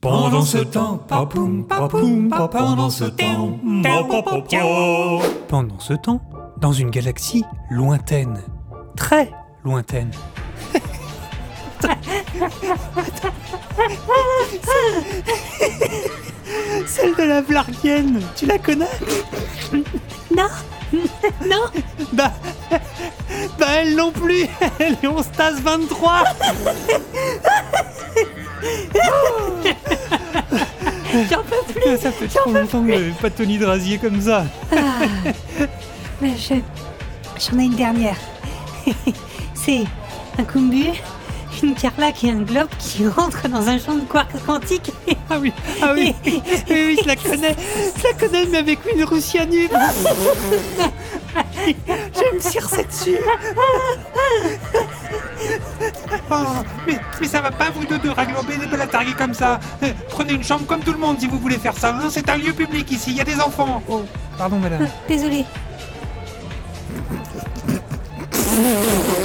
Pendant ce temps, papoum, papoum, pa- pendant ce temps, Pendant ce temps, dans une galaxie lointaine, très lointaine. Celle de la Vlargienne, tu la connais? Non. Non. Bah, bah elle non plus, elle est en stase 23 J'en peux plus Ça fait trop longtemps que j'avais pas Tony Drasier comme ça Mais je... J'en ai une dernière. C'est un kumbu, une carlac et un globe qui rentrent dans un champ de quark quantique. Ah oui, ah oui, oui, oui, je la connais, je la connais, mais avec une roussianube. Je me circer dessus. Oh, mais, mais ça va pas vous deux de raglober des balatargues comme ça Euh, Prenez une chambre comme tout le monde si vous voulez faire ça, hein, c'est un lieu public ici, il y a des enfants Oh, pardon madame. Désolé.